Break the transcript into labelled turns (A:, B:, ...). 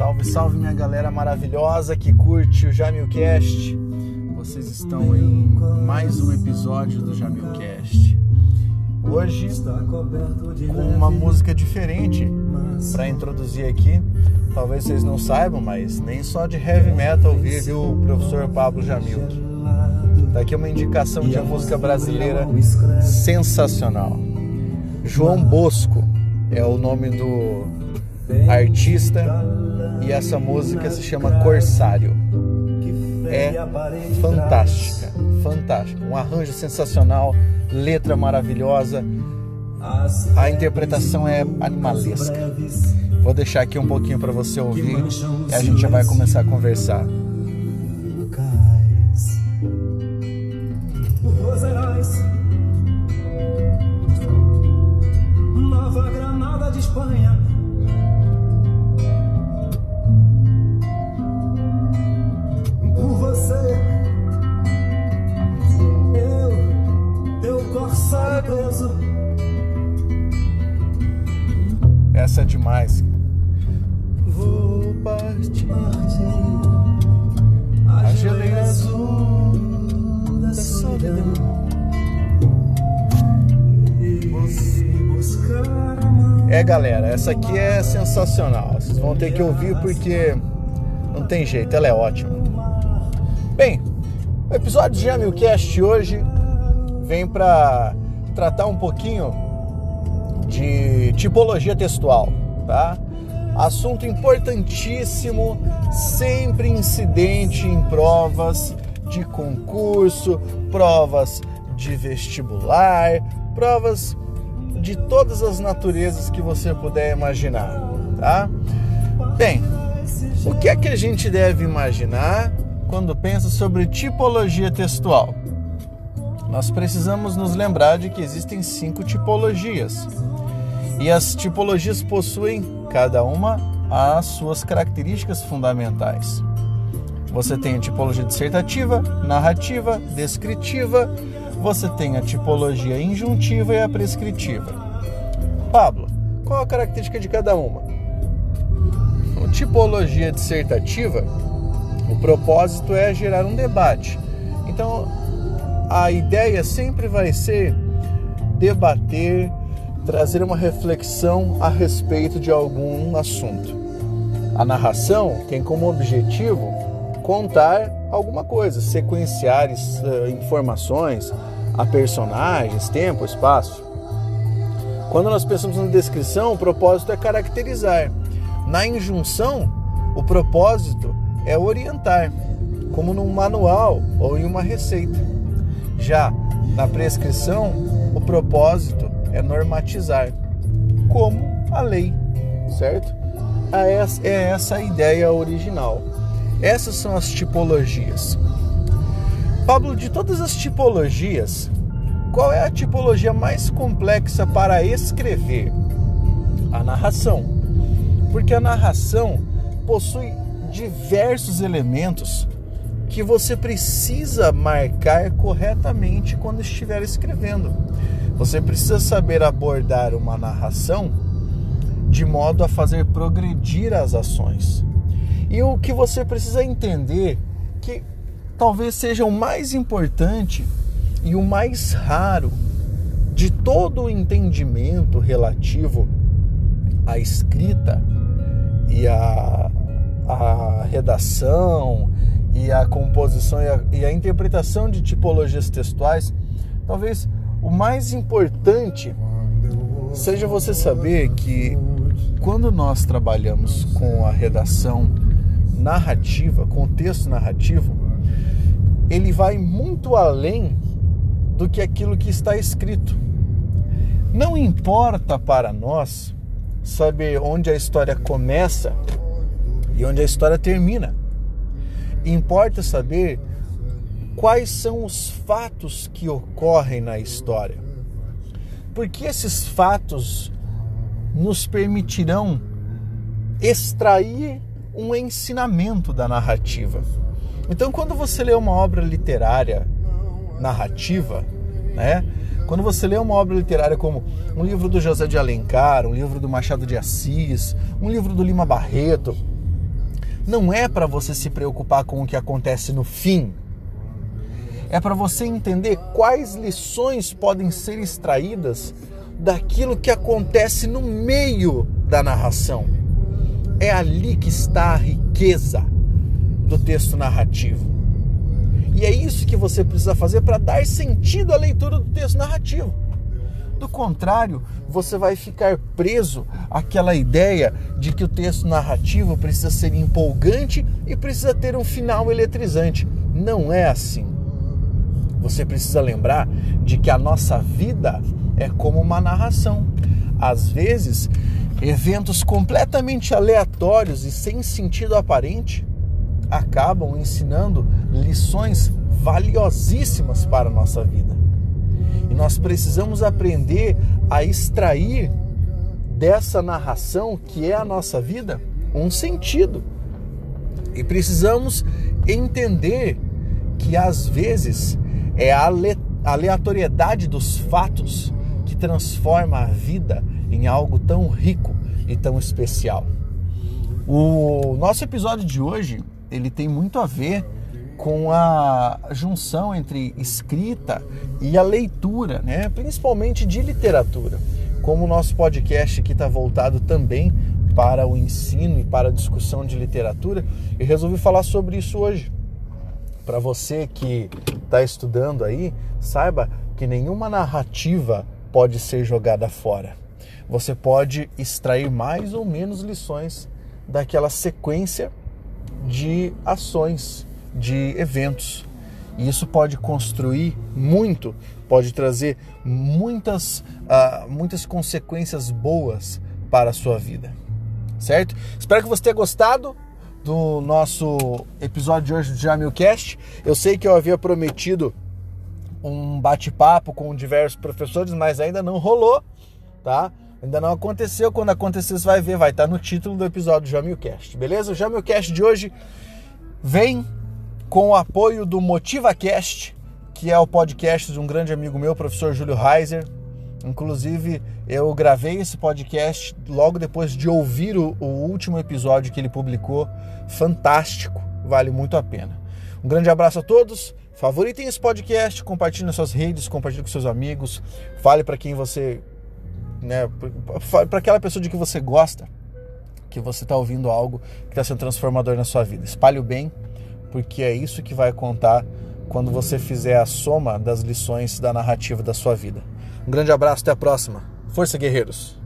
A: Salve, salve minha galera maravilhosa que curte o Jamilcast. Vocês estão em mais um episódio do Jamilcast. Hoje com uma música diferente para introduzir aqui. Talvez vocês não saibam, mas nem só de heavy metal vive o professor Pablo Jamil. Tá aqui uma indicação de uma música brasileira sensacional. João Bosco é o nome do artista e essa música se chama Corsário. É fantástica, fantástica. Um arranjo sensacional, letra maravilhosa. A interpretação é animalesca. Vou deixar aqui um pouquinho para você ouvir e a gente já vai começar a conversar. Nova Granada de Espanha. Essa é demais. Vou partir. A geleira azul da solidão. É galera, essa aqui é sensacional. Vocês vão ter que ouvir porque não tem jeito, ela é ótima. Bem, o episódio de Jamilcast hoje vem para tratar um pouquinho de tipologia textual, tá? Assunto importantíssimo, sempre incidente em provas de concurso, provas de vestibular, provas de todas as naturezas que você puder imaginar, tá? Bem, o que é que a gente deve imaginar quando pensa sobre tipologia textual? Nós precisamos nos lembrar de que existem cinco tipologias. E as tipologias possuem, cada uma, as suas características fundamentais. Você tem a tipologia dissertativa, narrativa, descritiva, você tem a tipologia injuntiva e a prescritiva. Pablo, qual a característica de cada uma? A tipologia dissertativa, o propósito é gerar um debate. Então, a ideia sempre vai ser debater, trazer uma reflexão a respeito de algum assunto. A narração tem como objetivo contar alguma coisa, sequenciar uh, informações a personagens, tempo, espaço. Quando nós pensamos na descrição, o propósito é caracterizar. Na injunção, o propósito é orientar, como num manual ou em uma receita. Já na prescrição, o propósito é normatizar, como a lei, certo? É essa a ideia original. Essas são as tipologias. Pablo, de todas as tipologias, qual é a tipologia mais complexa para escrever? A narração. Porque a narração possui diversos elementos que você precisa marcar corretamente quando estiver escrevendo. Você precisa saber abordar uma narração de modo a fazer progredir as ações. E o que você precisa entender que talvez seja o mais importante e o mais raro de todo o entendimento relativo à escrita e à, à redação e à composição e à, e à interpretação de tipologias textuais, talvez o mais importante seja você saber que quando nós trabalhamos com a redação narrativa, com o texto narrativo, ele vai muito além do que aquilo que está escrito. Não importa para nós saber onde a história começa e onde a história termina. Importa saber quais são os fatos que ocorrem na história. Porque esses fatos nos permitirão extrair um ensinamento da narrativa. Então, quando você lê uma obra literária narrativa, né? Quando você lê uma obra literária como um livro do José de Alencar, um livro do Machado de Assis, um livro do Lima Barreto, não é para você se preocupar com o que acontece no fim. É para você entender quais lições podem ser extraídas daquilo que acontece no meio da narração. É ali que está a riqueza do texto narrativo. E é isso que você precisa fazer para dar sentido à leitura do texto narrativo. Do contrário, você vai ficar preso àquela ideia de que o texto narrativo precisa ser empolgante e precisa ter um final eletrizante. Não é assim. Você precisa lembrar de que a nossa vida é como uma narração. Às vezes, eventos completamente aleatórios e sem sentido aparente acabam ensinando lições valiosíssimas para a nossa vida. E nós precisamos aprender a extrair dessa narração que é a nossa vida um sentido. E precisamos entender que às vezes é a aleatoriedade dos fatos que transforma a vida em algo tão rico e tão especial. O nosso episódio de hoje, ele tem muito a ver com a junção entre escrita e a leitura, né? principalmente de literatura. Como o nosso podcast aqui está voltado também para o ensino e para a discussão de literatura, eu resolvi falar sobre isso hoje. Para você que está estudando aí, saiba que nenhuma narrativa pode ser jogada fora. Você pode extrair mais ou menos lições daquela sequência de ações de eventos. E isso pode construir muito, pode trazer muitas, uh, muitas consequências boas para a sua vida. Certo? Espero que você tenha gostado do nosso episódio de hoje do Jamilcast. Eu sei que eu havia prometido um bate-papo com diversos professores, mas ainda não rolou, tá? Ainda não aconteceu. Quando acontecer, você vai ver, vai estar no título do episódio do Jamilcast, beleza? O Jamilcast de hoje vem com o apoio do MotivaCast, que é o podcast de um grande amigo meu, professor Júlio Reiser. Inclusive, eu gravei esse podcast logo depois de ouvir o, o último episódio que ele publicou. Fantástico, vale muito a pena. Um grande abraço a todos. Favoritem esse podcast, compartilhe nas suas redes, compartilhe com seus amigos, fale para quem você, né, para aquela pessoa de que você gosta, que você está ouvindo algo que está sendo transformador na sua vida. Espalhe o bem porque é isso que vai contar quando você fizer a soma das lições da narrativa da sua vida. Um grande abraço, até a próxima. Força, guerreiros!